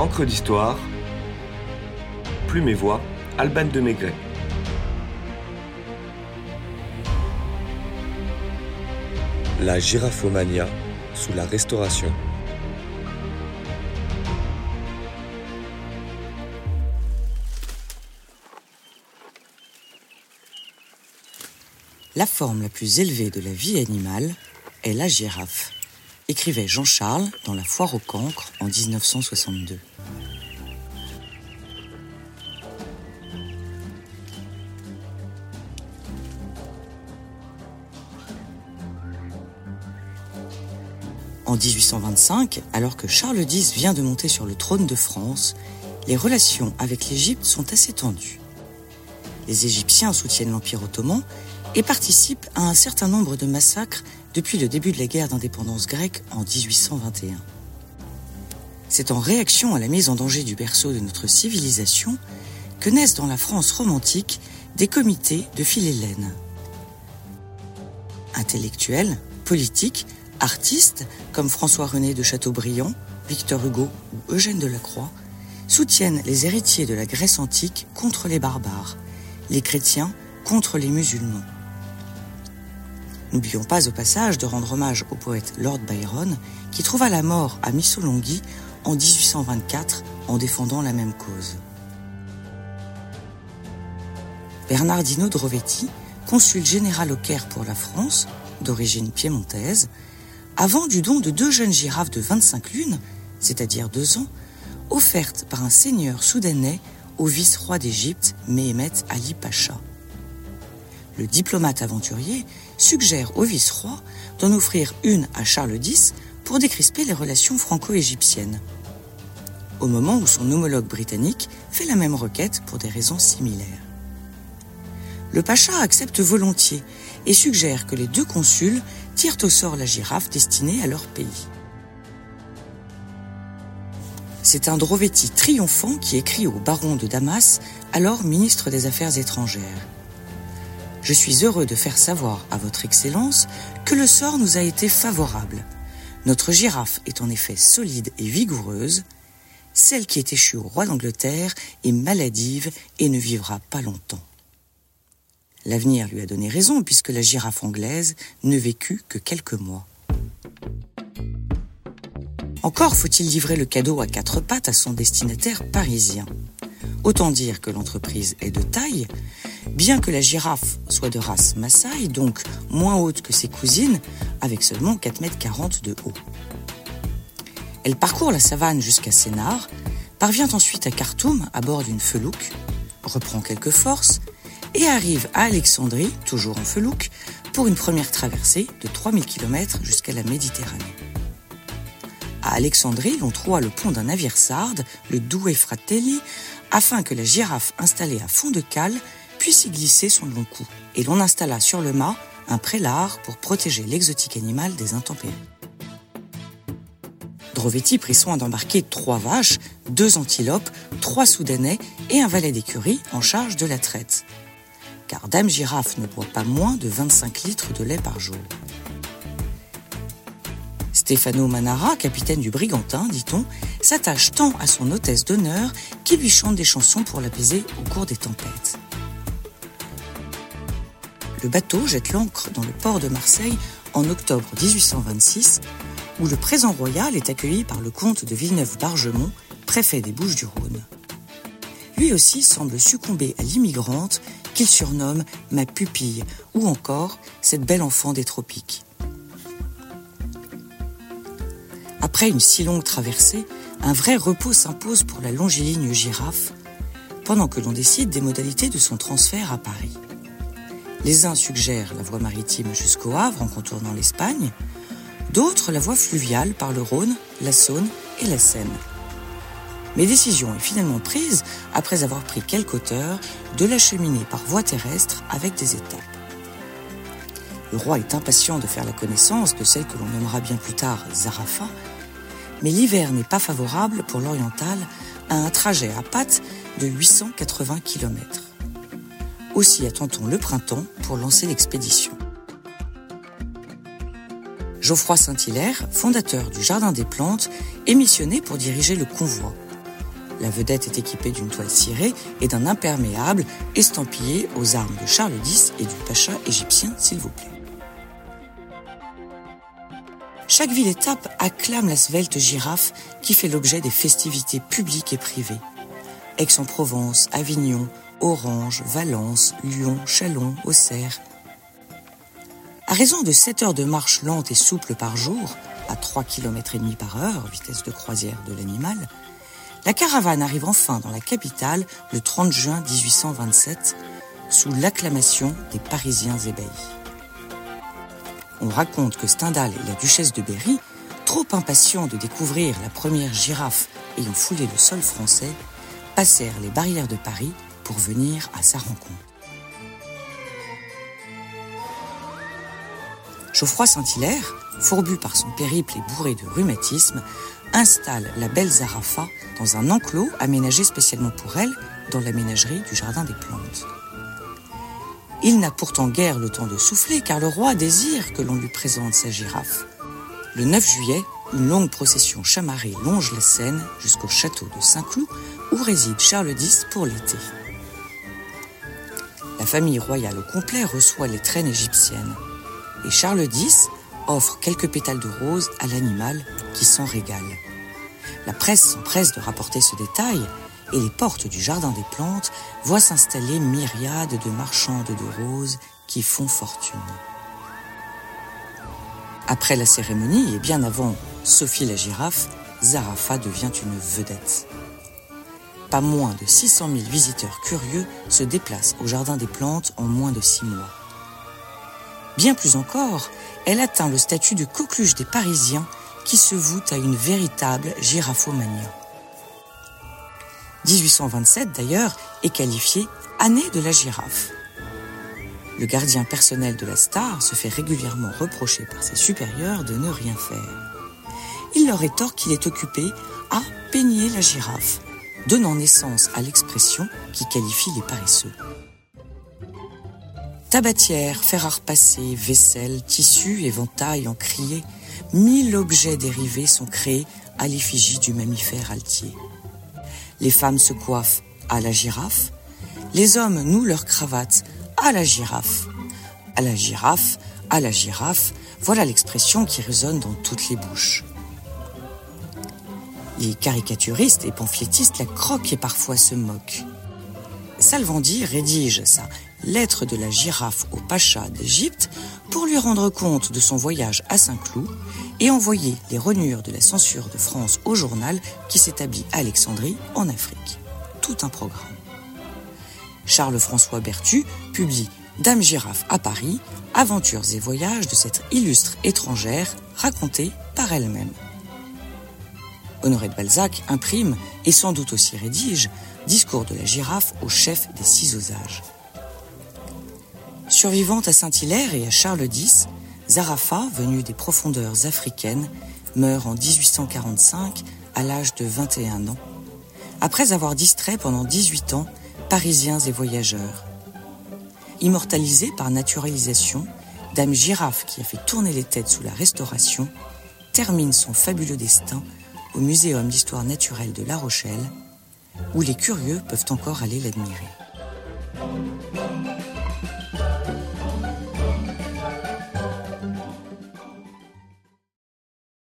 Encre d'histoire, Plume et Voix, Alban de Maigret. La giraphomania sous la Restauration. La forme la plus élevée de la vie animale est la girafe, écrivait Jean Charles dans La Foire au cancre en 1962. En 1825, alors que Charles X vient de monter sur le trône de France, les relations avec l'Égypte sont assez tendues. Les Égyptiens soutiennent l'Empire ottoman et participe à un certain nombre de massacres depuis le début de la guerre d'indépendance grecque en 1821. C'est en réaction à la mise en danger du berceau de notre civilisation que naissent dans la France romantique des comités de philélène. Intellectuels, politiques, artistes comme François-René de Chateaubriand, Victor Hugo ou Eugène Delacroix soutiennent les héritiers de la Grèce antique contre les barbares, les chrétiens contre les musulmans. N'oublions pas au passage de rendre hommage au poète Lord Byron, qui trouva la mort à Missolonghi en 1824 en défendant la même cause. Bernardino Drovetti, consul général au Caire pour la France, d'origine piémontaise, a vendu don de deux jeunes girafes de 25 lunes, c'est-à-dire deux ans, offertes par un seigneur soudanais au vice-roi d'Égypte, Mehemet Ali Pacha. Le diplomate aventurier suggère au vice-roi d'en offrir une à Charles X pour décrisper les relations franco-égyptiennes. Au moment où son homologue britannique fait la même requête pour des raisons similaires. Le pacha accepte volontiers et suggère que les deux consuls tirent au sort la girafe destinée à leur pays. C'est un Drovetti triomphant qui écrit au baron de Damas, alors ministre des Affaires étrangères. Je suis heureux de faire savoir à votre Excellence que le sort nous a été favorable. Notre girafe est en effet solide et vigoureuse. Celle qui est échue au roi d'Angleterre est maladive et ne vivra pas longtemps. L'avenir lui a donné raison puisque la girafe anglaise ne vécut que quelques mois. Encore faut-il livrer le cadeau à quatre pattes à son destinataire parisien. Autant dire que l'entreprise est de taille, bien que la girafe soit de race Maasai, donc moins haute que ses cousines, avec seulement 4,40 m de haut. Elle parcourt la savane jusqu'à Sénart, parvient ensuite à Khartoum à bord d'une felouque, reprend quelques forces et arrive à Alexandrie, toujours en felouque, pour une première traversée de 3000 km jusqu'à la Méditerranée. À Alexandrie, l'on trouva le pont d'un navire sarde, le Douai Fratelli, afin que la girafe installée à fond de cale puisse y glisser son long cou. Et l'on installa sur le mât un prélard pour protéger l'exotique animal des intempéries. Drovetti prit soin d'embarquer trois vaches, deux antilopes, trois soudanais et un valet d'écurie en charge de la traite. Car Dame Girafe ne boit pas moins de 25 litres de lait par jour. Stefano Manara, capitaine du Brigantin, dit-on, s'attache tant à son hôtesse d'honneur qu'il lui chante des chansons pour l'apaiser au cours des tempêtes. Le bateau jette l'ancre dans le port de Marseille en octobre 1826, où le présent royal est accueilli par le comte de Villeneuve-Bargemont, préfet des Bouches-du-Rhône. Lui aussi semble succomber à l'immigrante qu'il surnomme ma pupille, ou encore cette belle enfant des tropiques. Après une si longue traversée, un vrai repos s'impose pour la longiligne girafe, pendant que l'on décide des modalités de son transfert à Paris. Les uns suggèrent la voie maritime jusqu'au Havre en contournant l'Espagne, d'autres la voie fluviale par le Rhône, la Saône et la Seine. Mais décision est finalement prise, après avoir pris quelques hauteurs, de l'acheminer par voie terrestre avec des étapes. Le roi est impatient de faire la connaissance de celle que l'on nommera bien plus tard Zarafa, mais l'hiver n'est pas favorable pour l'oriental à un trajet à pattes de 880 km. Aussi attend-on le printemps pour lancer l'expédition. Geoffroy Saint-Hilaire, fondateur du Jardin des Plantes, est missionné pour diriger le convoi. La vedette est équipée d'une toile cirée et d'un imperméable estampillé aux armes de Charles X et du pacha égyptien, s'il vous plaît. Chaque ville-étape acclame la svelte girafe qui fait l'objet des festivités publiques et privées. Aix-en-Provence, Avignon, Orange, Valence, Lyon, Chalon, Auxerre. À raison de 7 heures de marche lente et souple par jour, à 3 km et demi par heure, vitesse de croisière de l'animal, la caravane arrive enfin dans la capitale le 30 juin 1827 sous l'acclamation des Parisiens ébahis. On raconte que Stendhal et la duchesse de Berry, trop impatients de découvrir la première girafe ayant foulé le sol français, passèrent les barrières de Paris pour venir à sa rencontre. Geoffroy Saint-Hilaire, fourbu par son périple et bourré de rhumatisme, installe la belle Zarafa dans un enclos aménagé spécialement pour elle dans la ménagerie du Jardin des Plantes. Il n'a pourtant guère le temps de souffler car le roi désire que l'on lui présente sa girafe. Le 9 juillet, une longue procession chamarrée longe la Seine jusqu'au château de Saint-Cloud où réside Charles X pour l'été. La famille royale au complet reçoit les traînes égyptiennes et Charles X offre quelques pétales de rose à l'animal qui s'en régale. La presse s'empresse de rapporter ce détail et les portes du jardin des plantes voient s'installer myriades de marchandes de roses qui font fortune. Après la cérémonie et bien avant Sophie la girafe, Zarafa devient une vedette. Pas moins de 600 000 visiteurs curieux se déplacent au Jardin des Plantes en moins de six mois. Bien plus encore, elle atteint le statut de coqueluche des Parisiens qui se voue à une véritable giraphomanie. 1827 d'ailleurs est qualifiée année de la girafe. Le gardien personnel de la star se fait régulièrement reprocher par ses supérieurs de ne rien faire. Il leur rétorque qu'il est occupé à peigner la girafe, donnant naissance à l'expression qui qualifie les paresseux. Tabatière, fer à repasser, vaisselle, tissu, éventail, encrier, mille objets dérivés sont créés à l'effigie du mammifère altier. Les femmes se coiffent à la girafe, les hommes nouent leurs cravates à la girafe. À la girafe, à la girafe, voilà l'expression qui résonne dans toutes les bouches. Les caricaturistes et pamphlétistes la croquent et parfois se moquent. Salvandi rédige sa lettre de la girafe au pacha d'Égypte pour lui rendre compte de son voyage à Saint-Cloud et envoyer les renures de la censure de France au journal qui s'établit à Alexandrie en Afrique. Tout un programme. Charles-François Berthu publie Dame girafe à Paris, aventures et voyages de cette illustre étrangère racontée par elle-même. Honoré de Balzac imprime, et sans doute aussi rédige, Discours de la girafe au chef des six osages. Survivante à Saint-Hilaire et à Charles X, Zarafa, venue des profondeurs africaines, meurt en 1845 à l'âge de 21 ans, après avoir distrait pendant 18 ans Parisiens et voyageurs. Immortalisée par naturalisation, Dame Girafe, qui a fait tourner les têtes sous la Restauration, termine son fabuleux destin au Muséum d'histoire naturelle de La Rochelle, où les curieux peuvent encore aller l'admirer.